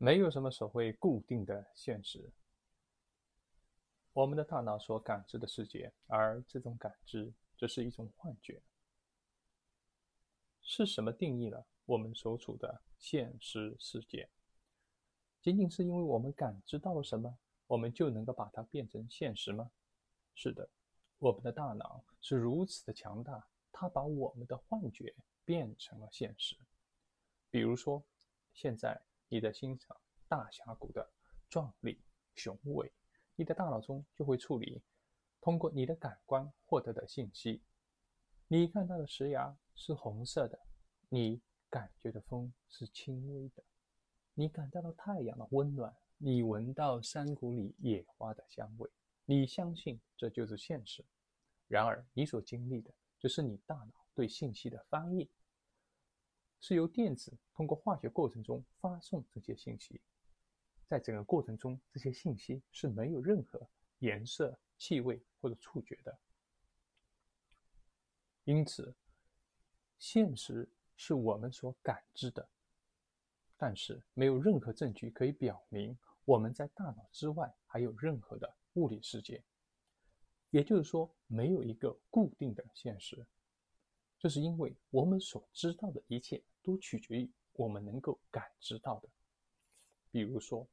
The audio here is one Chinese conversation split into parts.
没有什么所谓固定的现实。我们的大脑所感知的世界，而这种感知只是一种幻觉。是什么定义了我们所处的现实世界？仅仅是因为我们感知到了什么，我们就能够把它变成现实吗？是的，我们的大脑是如此的强大，它把我们的幻觉变成了现实。比如说，现在。你的欣赏大峡谷的壮丽雄伟，你的大脑中就会处理通过你的感官获得的信息。你看到的石崖是红色的，你感觉的风是轻微的，你感到了太阳的温暖，你闻到山谷里野花的香味，你相信这就是现实。然而，你所经历的只是你大脑对信息的翻译。是由电子通过化学过程中发送这些信息，在整个过程中，这些信息是没有任何颜色、气味或者触觉的。因此，现实是我们所感知的，但是没有任何证据可以表明我们在大脑之外还有任何的物理世界。也就是说，没有一个固定的现实。这是因为我们所知道的一切都取决于我们能够感知到的。比如说，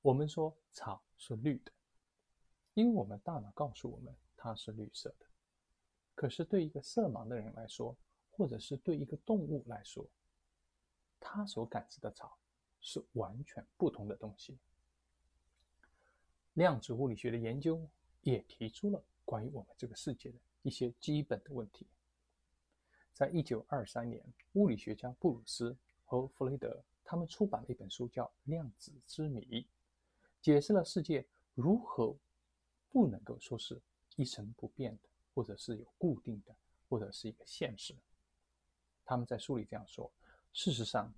我们说草是绿的，因为我们大脑告诉我们它是绿色的。可是对一个色盲的人来说，或者是对一个动物来说，他所感知的草是完全不同的东西。量子物理学的研究也提出了关于我们这个世界的。一些基本的问题。在一九二三年，物理学家布鲁斯和弗雷德他们出版了一本书，叫《量子之谜》，解释了世界如何不能够说是一成不变的，或者是有固定的，或者是一个现实。他们在书里这样说：事实上，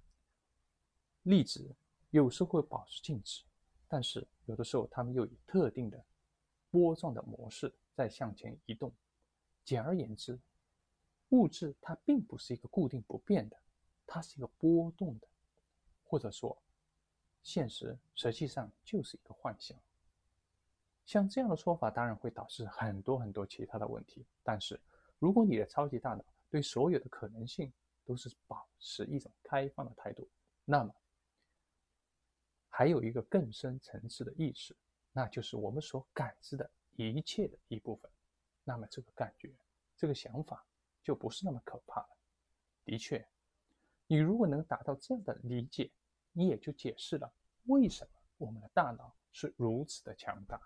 粒子有时候会保持静止，但是有的时候它们又以特定的波状的模式在向前移动。简而言之，物质它并不是一个固定不变的，它是一个波动的，或者说，现实实际上就是一个幻想。像这样的说法当然会导致很多很多其他的问题。但是，如果你的超级大脑对所有的可能性都是保持一种开放的态度，那么还有一个更深层次的意识，那就是我们所感知的一切的一部分。那么这个感觉，这个想法就不是那么可怕了。的确，你如果能达到这样的理解，你也就解释了为什么我们的大脑是如此的强大。